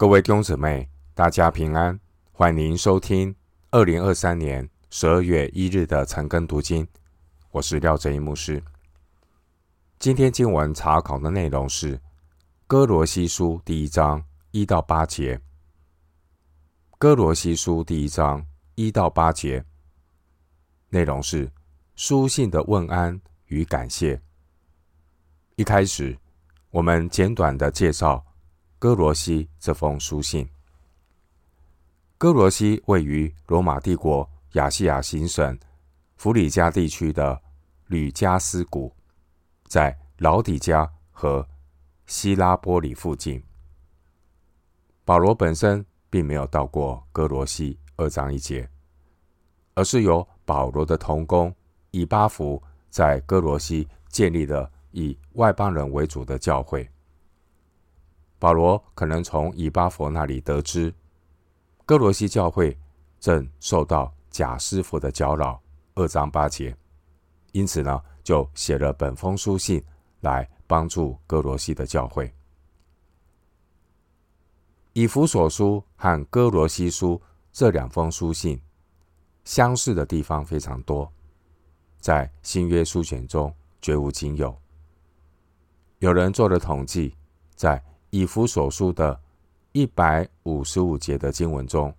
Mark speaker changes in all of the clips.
Speaker 1: 各位弟兄姊妹，大家平安，欢迎收听二零二三年十二月一日的晨更读经。我是廖正一牧师。今天经文查考的内容是《哥罗西书》第一章一到八节，《哥罗西书》第一章一到八节内容是书信的问安与感谢。一开始，我们简短的介绍。歌罗西这封书信，歌罗西位于罗马帝国亚细亚行省弗里加地区的吕加斯谷，在老底加和希拉波里附近。保罗本身并没有到过哥罗西二章一节，而是由保罗的同工以巴弗在哥罗西建立了以外邦人为主的教会。保罗可能从以巴弗那里得知，歌罗西教会正受到假师傅的搅扰，二章八节，因此呢，就写了本封书信来帮助歌罗西的教会。以弗所书和哥罗西书这两封书信相似的地方非常多，在新约书卷中绝无仅有。有人做了统计，在以弗所书的一百五十五节的经文中，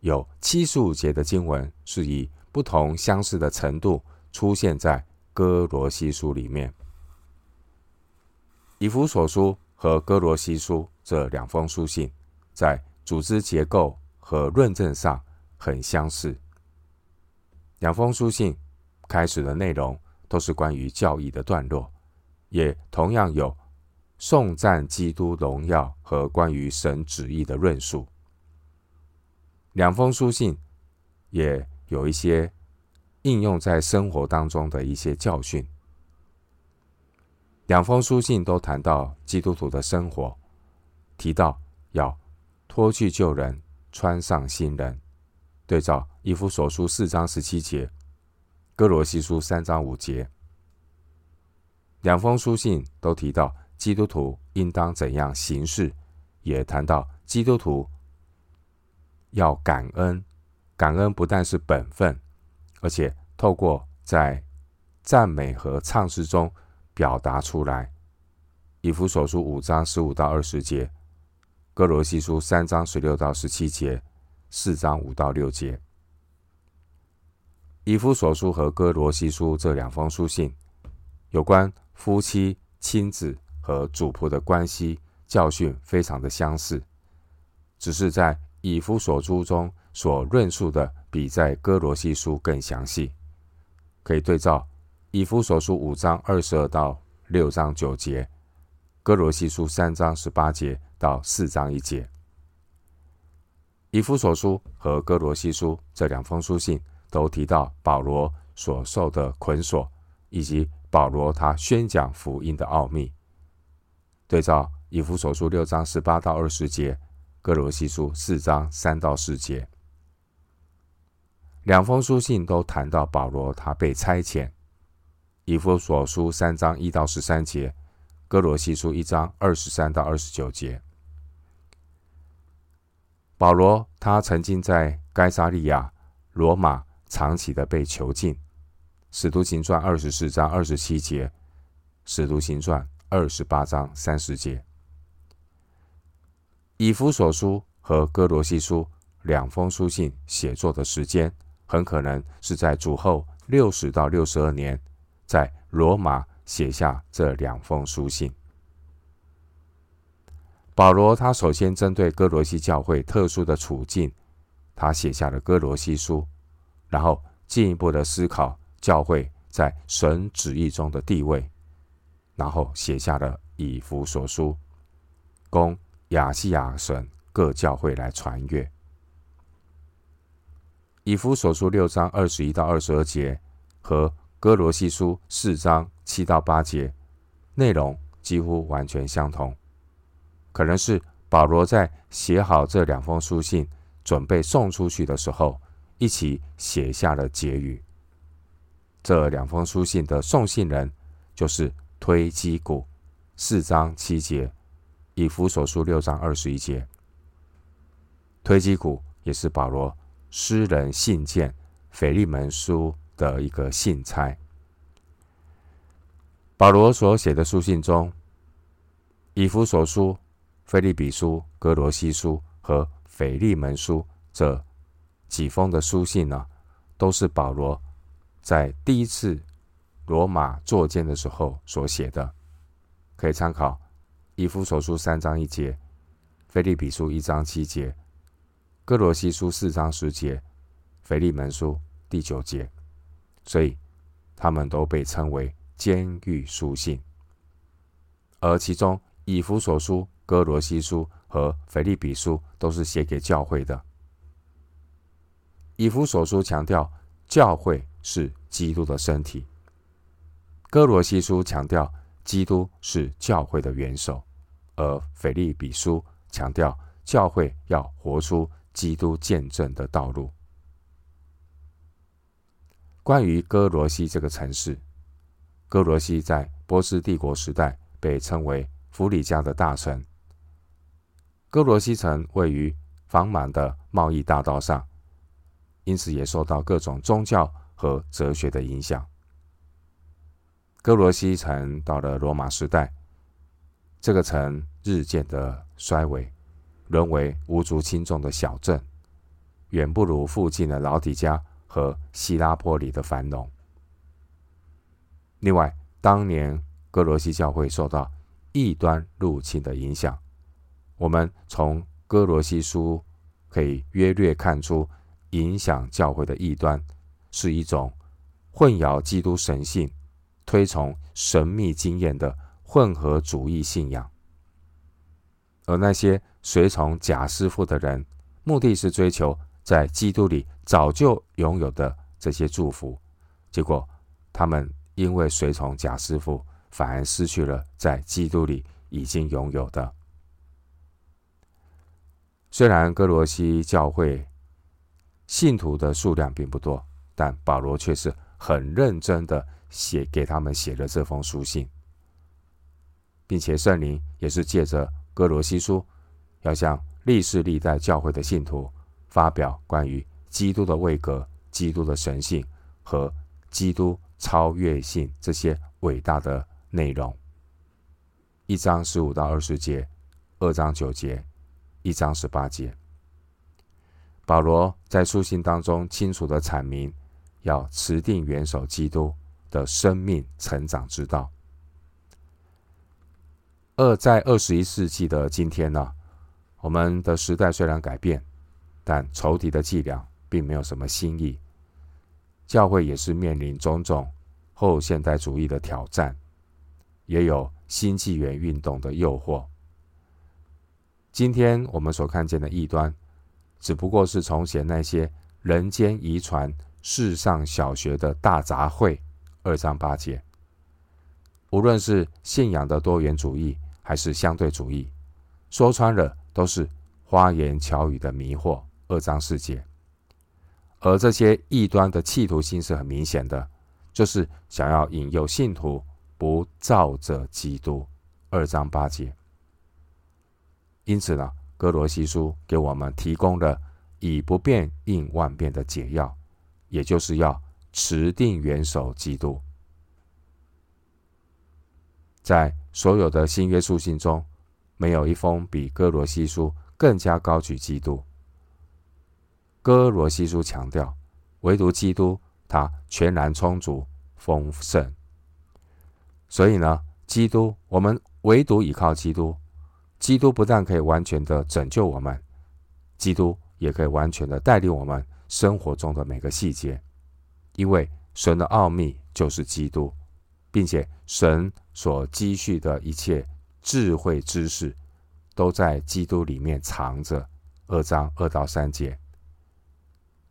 Speaker 1: 有七十五节的经文是以不同相似的程度出现在哥罗西书里面。以弗所书和哥罗西书这两封书信，在组织结构和论证上很相似。两封书信开始的内容都是关于教义的段落，也同样有。颂赞基督荣耀和关于神旨意的论述，两封书信也有一些应用在生活当中的一些教训。两封书信都谈到基督徒的生活，提到要脱去旧人，穿上新人。对照以弗所书四章十七节，哥罗西书三章五节，两封书信都提到。基督徒应当怎样行事？也谈到基督徒要感恩，感恩不但是本分，而且透过在赞美和唱诗中表达出来。以弗所书五章十五到二十节，哥罗西书三章十六到十七节，四章五到六节。以弗所书和哥罗西书这两封书信，有关夫妻、亲子。和主仆的关系教训非常的相似，只是在以弗所书中所论述的比在哥罗西书更详细，可以对照以弗所书五章二十二到六章九节，哥罗西书三章十八节到四章一节。以弗所书和哥罗西书这两封书信都提到保罗所受的捆锁，以及保罗他宣讲福音的奥秘。对照以弗所书六章十八到二十节，哥罗西书四章三到四节，两封书信都谈到保罗他被差遣。以弗所书三章一到十三节，哥罗西书一章二十三到二十九节。保罗他曾经在该撒利亚、罗马长期的被囚禁。使徒行传二十四章二十七节，使徒行传。二十八章三十节，以弗所书和哥罗西书两封书信写作的时间，很可能是在主后六十到六十二年，在罗马写下这两封书信。保罗他首先针对哥罗西教会特殊的处境，他写下了哥罗西书，然后进一步的思考教会在神旨意中的地位。然后写下了以弗所书，供亚细亚省各教会来传阅。以弗所书六章二十一到二十二节和哥罗西书四章七到八节内容几乎完全相同，可能是保罗在写好这两封书信，准备送出去的时候，一起写下了结语。这两封书信的送信人就是。推基古四章七节，以弗所书六章二十一节，推基古也是保罗私人信件腓利门书的一个信差。保罗所写的书信中，以弗所书、腓利比书、歌罗西书和腓利门书这几封的书信呢，都是保罗在第一次罗马作监的时候所写的，可以参考以弗所书三章一节、腓立比书一章七节、哥罗西书四章十节、腓利门书第九节，所以他们都被称为。监狱书信，而其中以弗所书、哥罗西书和腓立比书都是写给教会的。以弗所书强调教会是基督的身体，哥罗西书强调基督是教会的元首，而腓立比书强调教会要活出基督见证的道路。关于哥罗西这个城市。哥罗西在波斯帝国时代被称为弗里加的大城。哥罗西城位于繁忙的贸易大道上，因此也受到各种宗教和哲学的影响。歌罗西城到了罗马时代，这个城日渐的衰微，沦为无足轻重的小镇，远不如附近的老底加和希拉波里的繁荣。另外，当年哥罗西教会受到异端入侵的影响，我们从哥罗西书可以约略看出，影响教会的异端是一种混淆基督神性、推崇神秘经验的混合主义信仰，而那些随从假师傅的人，目的是追求在基督里早就拥有的这些祝福，结果他们。因为随从假师傅，反而失去了在基督里已经拥有的。虽然歌罗西教会信徒的数量并不多，但保罗却是很认真的写给他们写了这封书信，并且圣灵也是借着歌罗西书，要向历世历代教会的信徒发表关于基督的位格、基督的神性和基督。超越性这些伟大的内容，一章十五到二十节，二章九节，一章十八节。保罗在书信当中清楚地阐明，要持定元首基督的生命成长之道。二在二十一世纪的今天呢，我们的时代虽然改变，但仇敌的伎俩并没有什么新意。教会也是面临种种后现代主义的挑战，也有新纪元运动的诱惑。今天我们所看见的异端，只不过是从前那些人间遗传世上小学的大杂烩。二章八节，无论是信仰的多元主义，还是相对主义，说穿了都是花言巧语的迷惑。二章四节。而这些异端的企图心是很明显的，就是想要引诱信徒不照着基督。二章八节。因此呢，哥罗西书给我们提供了以不变应万变的解药，也就是要持定元首基督。在所有的新约书信中，没有一封比哥罗西书更加高举基督。歌罗西书强调，唯独基督，他全然充足、丰盛。所以呢，基督，我们唯独依靠基督。基督不但可以完全的拯救我们，基督也可以完全的带领我们生活中的每个细节。因为神的奥秘就是基督，并且神所积蓄的一切智慧知识，都在基督里面藏着。二章二到三节。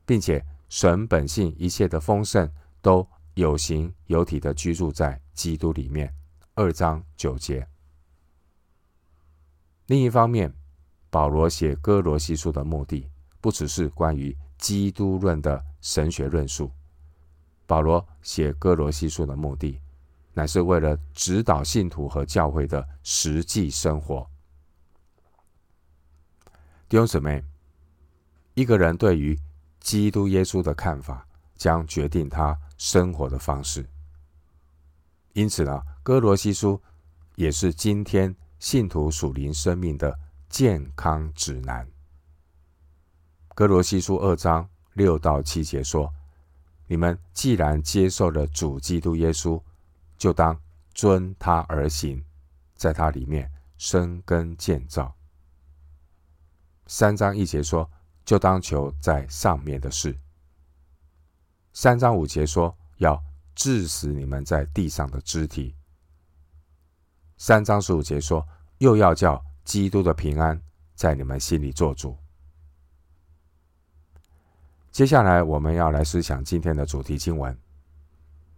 Speaker 1: 并且神本性一切的丰盛都有形有体的居住在基督里面。二章九节。另一方面，保罗写歌罗西书的目的不只是关于基督论的神学论述，保罗写歌罗西书的目的乃是为了指导信徒和教会的实际生活。弟兄姊妹。一个人对于基督耶稣的看法，将决定他生活的方式。因此呢，哥罗西书也是今天信徒属灵生命的健康指南。哥罗西书二章六到七节说：“你们既然接受了主基督耶稣，就当遵他而行，在他里面生根建造。”三章一节说：“就当求在上面的事。”三章五节说：“要。”治死你们在地上的肢体。三章十五节说，又要叫基督的平安在你们心里做主。接下来我们要来思想今天的主题经文。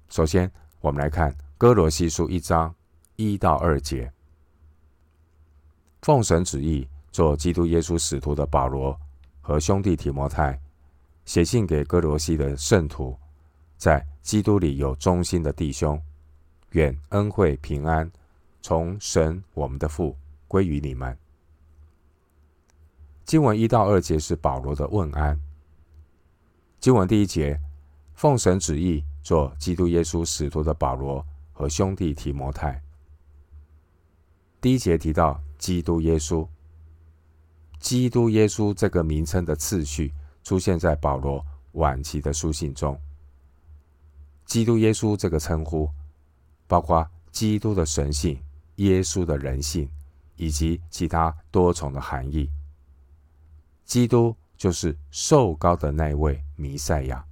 Speaker 1: 首先，我们来看歌罗西书一章一到二节。奉神旨意做基督耶稣使徒的保罗和兄弟提摩太，写信给歌罗西的圣徒。在基督里有忠心的弟兄，愿恩惠平安从神我们的父归于你们。经文一到二节是保罗的问安。经文第一节，奉神旨意做基督耶稣使徒的保罗和兄弟提摩太。第一节提到基督耶稣，基督耶稣这个名称的次序出现在保罗晚期的书信中。基督耶稣这个称呼，包括基督的神性、耶稣的人性，以及其他多重的含义。基督就是受膏的那位弥赛亚。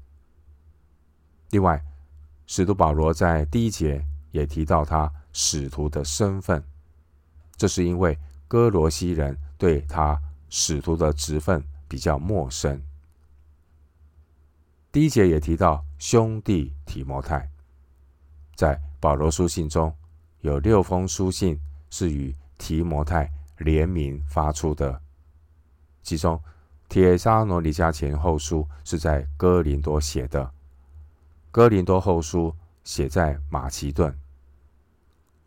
Speaker 1: 另外，使徒保罗在第一节也提到他使徒的身份，这是因为哥罗西人对他使徒的职分比较陌生。第一节也提到兄弟提摩太，在保罗书信中有六封书信是与提摩太联名发出的，其中帖撒罗尼迦前后书是在哥林多写的，哥林多后书写在马其顿，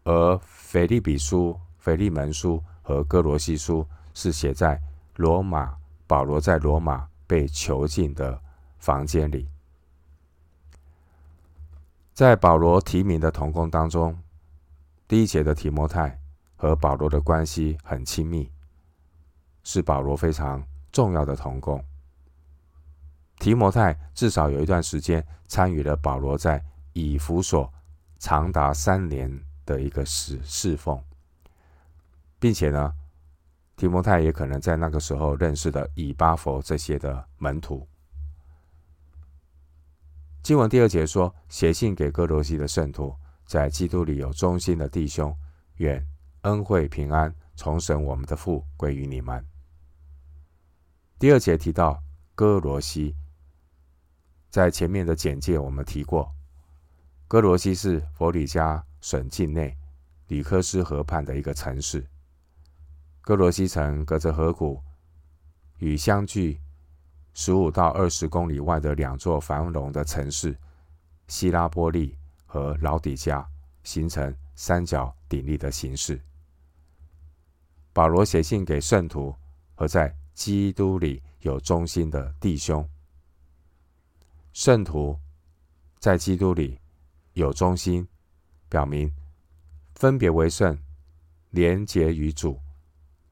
Speaker 1: 而腓立比书、腓利门书和哥罗西书是写在罗马，保罗在罗马被囚禁的房间里，在保罗提名的同工当中，第一节的提摩太和保罗的关系很亲密，是保罗非常重要的同工。提摩太至少有一段时间参与了保罗在以弗所长达三年的一个侍侍奉，并且呢，提摩太也可能在那个时候认识了以巴弗这些的门徒。经文第二节说：“写信给哥罗西的圣徒，在基督里有忠心的弟兄，愿恩惠平安从神我们的父归于你们。”第二节提到哥罗西，在前面的简介我们提过，哥罗西是佛里加省境内吕科斯河畔的一个城市。歌罗西城隔着河谷，与相距。十五到二十公里外的两座繁荣的城市希拉波利和老底加形成三角鼎立的形式。保罗写信给圣徒和在基督里有忠心的弟兄。圣徒在基督里有忠心，表明分别为圣、连结于主、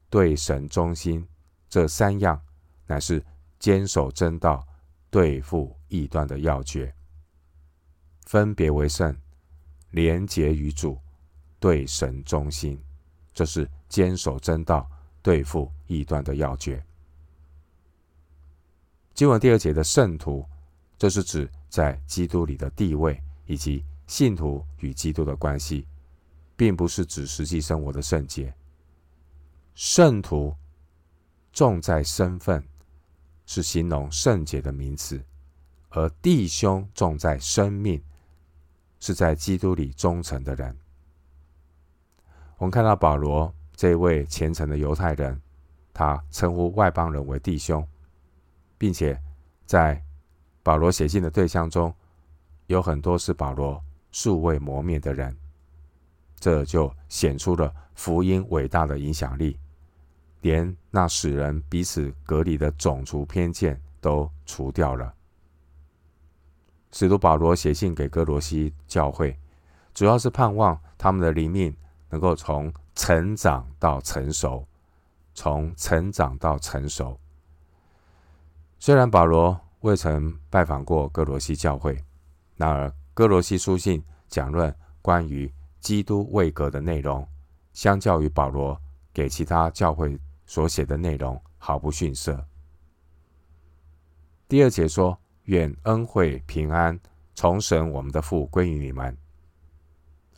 Speaker 1: 对神忠心这三样乃是。坚守真道，对付异端的要诀；分别为圣，连结于主，对神忠心，这是坚守真道，对付异端的要诀。经文第二节的圣徒，这是指在基督里的地位以及信徒与基督的关系，并不是指实际生活的圣洁。圣徒重在身份。是形容圣洁的名词，而弟兄重在生命，是在基督里忠诚的人。我们看到保罗这位虔诚的犹太人，他称呼外邦人为弟兄，并且在保罗写信的对象中，有很多是保罗素未磨灭的人，这就显出了福音伟大的影响力。连那使人彼此隔离的种族偏见都除掉了。使徒保罗写信给哥罗西教会，主要是盼望他们的灵命能够从成长到成熟，从成长到成熟。虽然保罗未曾拜访过哥罗西教会，然而歌罗西书信讲论关于基督位格的内容，相较于保罗给其他教会所写的内容毫不逊色。第二节说。愿恩惠平安从神我们的父归于你们。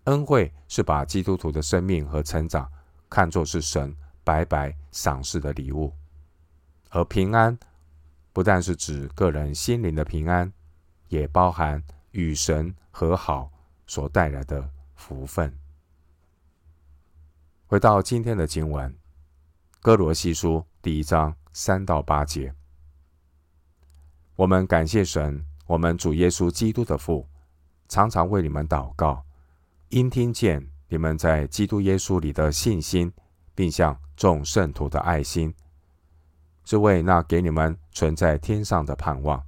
Speaker 1: 恩惠是把基督徒的生命和成长看作是神白白赏赐的礼物，而平安不但是指个人心灵的平安，也包含与神和好所带来的福分。回到今天的经文，《歌罗西书》第一章三到八节。我们感谢神，我们主耶稣基督的父，常常为你们祷告，因听见你们在基督耶稣里的信心，并向众圣徒的爱心，是为那给你们存在天上的盼望。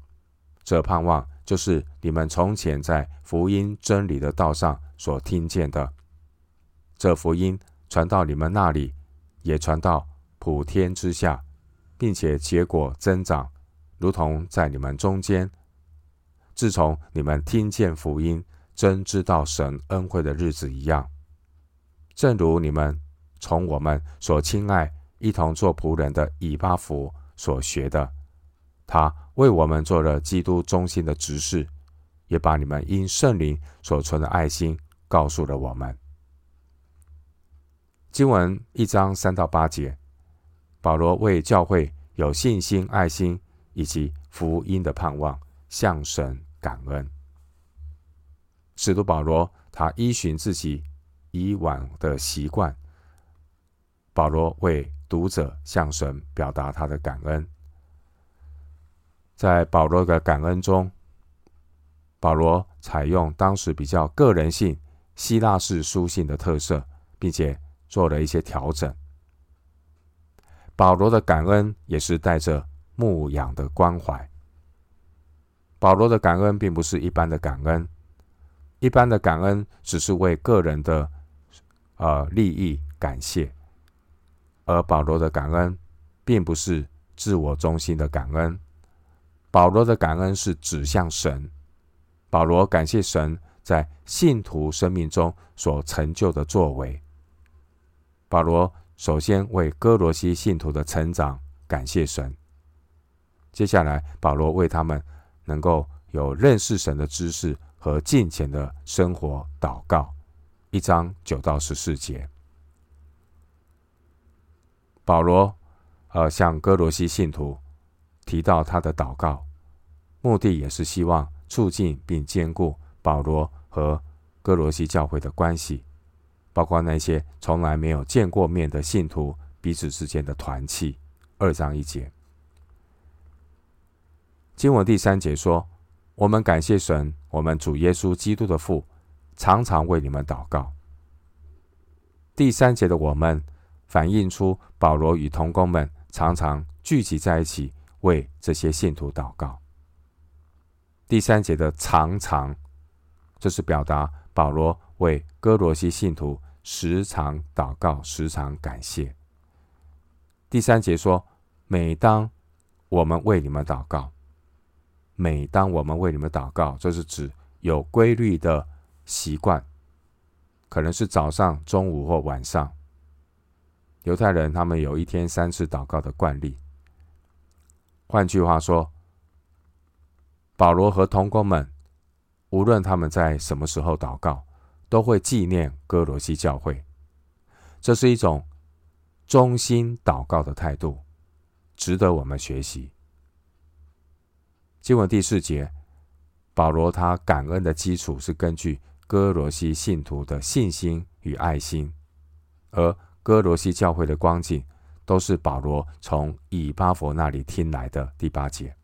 Speaker 1: 这盼望就是你们从前在福音真理的道上所听见的。这福音传到你们那里，也传到普天之下，并且结果增长。如同在你们中间，自从你们听见福音，真知道神恩惠的日子一样，正如你们从我们所亲爱、一同做仆人的以巴弗所学的，他为我们做了基督中心的执事，也把你们因圣灵所存的爱心告诉了我们。经文一章三到八节，保罗为教会有信心、爱心。以及福音的盼望，向神感恩。使徒保罗他依循自己以往的习惯，保罗为读者向神表达他的感恩。在保罗的感恩中，保罗采用当时比较个人性希腊式书信的特色，并且做了一些调整。保罗的感恩也是带着。牧养的关怀。保罗的感恩并不是一般的感恩，一般的感恩只是为个人的呃利益感谢，而保罗的感恩并不是自我中心的感恩。保罗的感恩是指向神。保罗感谢神在信徒生命中所成就的作为。保罗首先为歌罗西信徒的成长感谢神。接下来，保罗为他们能够有认识神的知识和敬虔的生活祷告。一章九到十四节，保罗呃向哥罗西信徒提到他的祷告，目的也是希望促进并兼顾保罗和哥罗西教会的关系，包括那些从来没有见过面的信徒彼此之间的团契。二章一节。经文第三节说：“我们感谢神，我们主耶稣基督的父，常常为你们祷告。”第三节的我们反映出保罗与同工们常常聚集在一起为这些信徒祷告。第三节的“常常”，这是表达保罗为歌罗西信徒时常祷告、时常感谢。第三节说：“每当我们为你们祷告。”每当我们为你们祷告，这是指有规律的习惯，可能是早上、中午或晚上。犹太人他们有一天三次祷告的惯例。换句话说，保罗和同工们，无论他们在什么时候祷告，都会纪念歌罗西教会。这是一种忠心祷告的态度，值得我们学习。经文第四节，保罗他感恩的基础是根据哥罗西信徒的信心与爱心，而哥罗西教会的光景都是保罗从以巴弗那里听来的。第八节，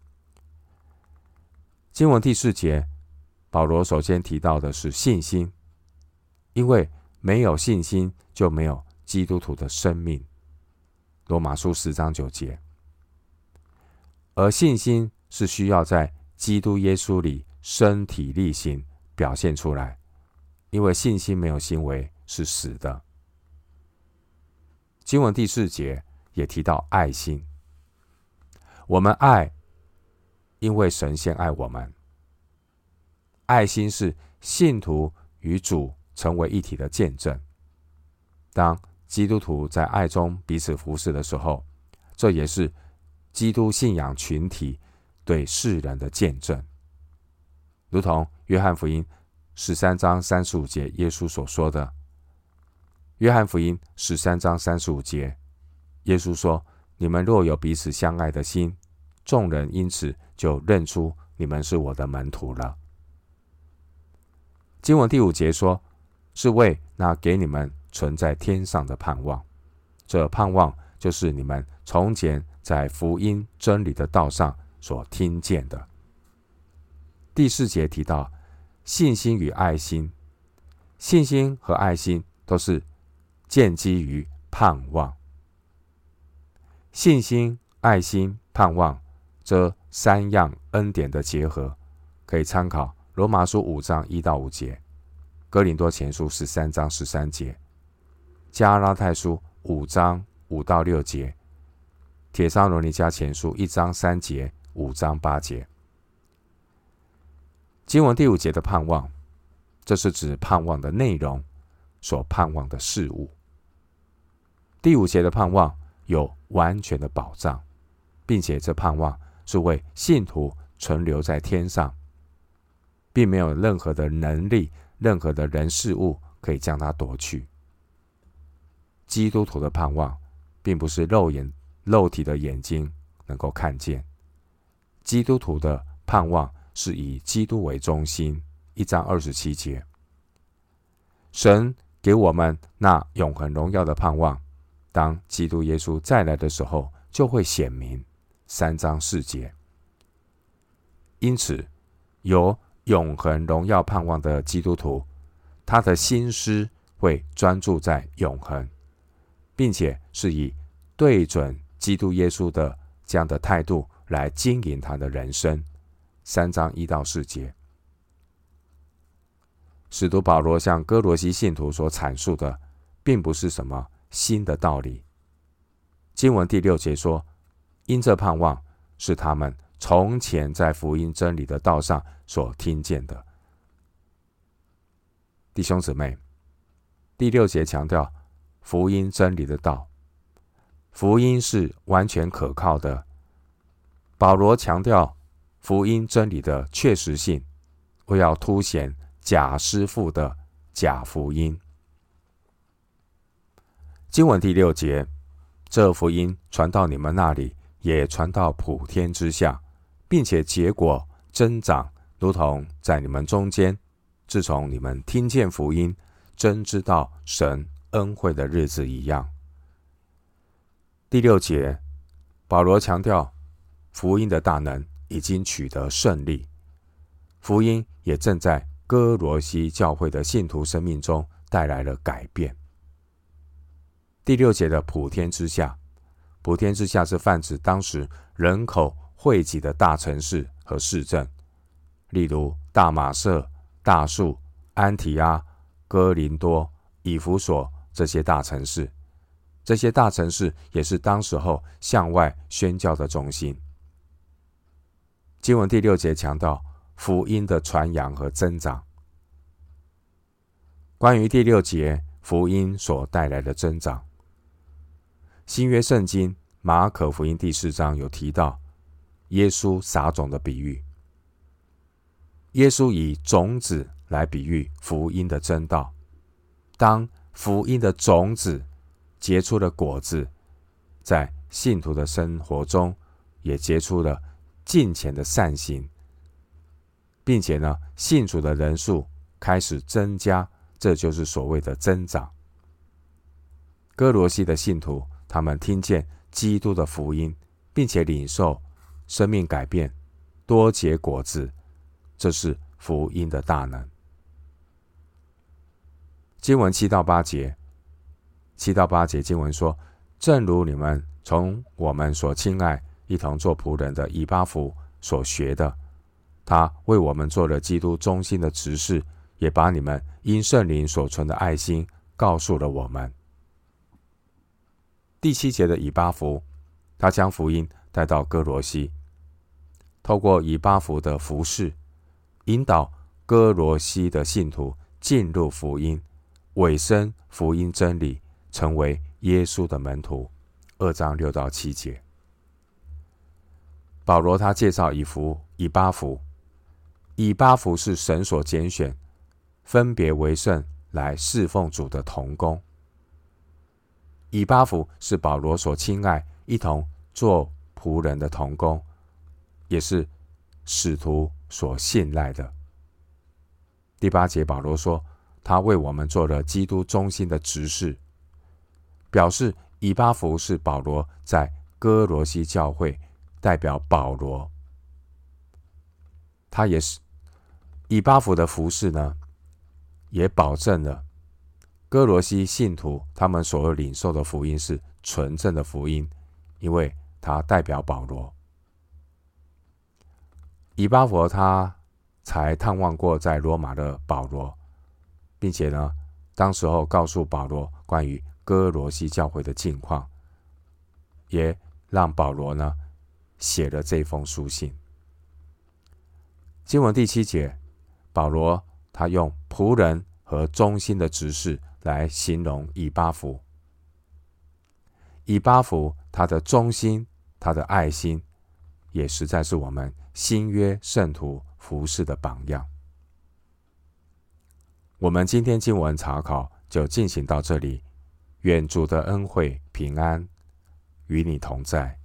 Speaker 1: 经文第四节，保罗首先提到的是信心，因为没有信心就没有基督徒的生命。罗马书十章九节。而信心是需要在基督耶稣里身体力行表现出来，因为信心没有行为是死的。经文第四节也提到爱心，我们爱，因为神先爱我们。爱心是信徒与主成为一体的见证。当基督徒在爱中彼此服侍的时候，这也是基督信仰群体对世人的见证。如同约翰福音十三章三十五节耶稣所说的：“约翰福音十三章三十五节，耶稣说：‘你们若有彼此相爱的心，众人因此就认出你们是我的门徒了。’”经文第五节说：“是为那给你们存在天上的盼望，这盼望就是你们从前。”在福音真理的道上所听见的。第四节提到信心与爱心，信心和爱心都是建基于盼望。信心、爱心、盼望这三样恩典的结合，可以参考罗马书五章一到五节、哥林多前书十三章十三节、加拉太书五章五到六节。帖撒罗尼迦前书一章三节、五章八节，经文第五节的盼望，这是指盼望的内容，所盼望的事物。第五节的盼望有完全的保障，并且这盼望是为信徒存留在天上，并没有任何的能力、任何的人事物可以将它夺去。基督徒的盼望，并不是肉眼。肉体的眼睛能够看见，基督徒的盼望是以基督为中心。一章二十七节，神给我们那永恒荣耀的盼望，当基督耶稣再来的时候，就会显明。三章四节，因此有永恒荣耀盼望的基督徒，他的心思会专注在永恒，并且是以对准。基督耶稣的这样的态度来经营他的人生，三章一到四节，使徒保罗向哥罗西信徒所阐述的，并不是什么新的道理。经文第六节说：“因这盼望是他们从前在福音真理的道上所听见的。”弟兄姊妹，第六节强调福音真理的道。福音是完全可靠的。保罗强调福音真理的确实性，为要凸显假师傅的假福音。经文第六节，这福音传到你们那里，也传到普天之下，并且结果增长，如同在你们中间，自从你们听见福音，真知道神恩惠的日子一样。第六节，保罗强调福音的大能已经取得胜利，福音也正在哥罗西教会的信徒生命中带来了改变。第六节的普天之下，普天之下是泛指当时人口汇集的大城市和市镇，例如大马色、大数、安提阿、哥林多、以弗所这些大城市。这些大城市也是当时候向外宣教的中心。经文第六节强调福音的传扬和增长。关于第六节福音所带来的增长，新约圣经马可福音第四章有提到耶稣撒种的比喻。耶稣以种子来比喻福音的真道。当福音的种子。结出了果子，在信徒的生活中也结出了敬虔的善行，并且呢，信主的人数开始增加，这就是所谓的增长。哥罗西的信徒，他们听见基督的福音，并且领受生命改变，多结果子，这是福音的大能。经文七到八节。七到八节经文说：“正如你们从我们所亲爱、一同做仆人的以巴弗所学的，他为我们做了基督忠心的执事，也把你们因圣灵所存的爱心告诉了我们。第七节的以巴弗，他将福音带到歌罗西，透过以巴弗的服侍，引导哥罗西的信徒进入福音，委身福音真理，成为耶稣的门徒。二章六到七节，保罗他介绍以弗以巴弗，以巴弗是神所拣选，分别为圣来侍奉主的同工。以巴弗是保罗所亲爱、一同做仆人的同工，也是使徒所信赖的。第八节，保罗说，他为我们做了基督中心的执事，表示以巴弗是保罗在哥罗西教会代表保罗，他也是以巴弗的服侍呢，也保证了。哥罗西信徒他们所领受的福音是纯正的福音，因为他代表保罗。以巴弗他才探望过在罗马的保罗，并且呢，当时候告诉保罗关于哥罗西教会的近况，也让保罗呢写了这封书信。经文第七节，保罗他用仆人和忠心的执事。来形容以巴弗，以巴弗他的忠心，他的爱心，也实在是我们新约圣徒服侍的榜样。我们今天经文查考就进行到这里，愿主的恩惠平安与你同在。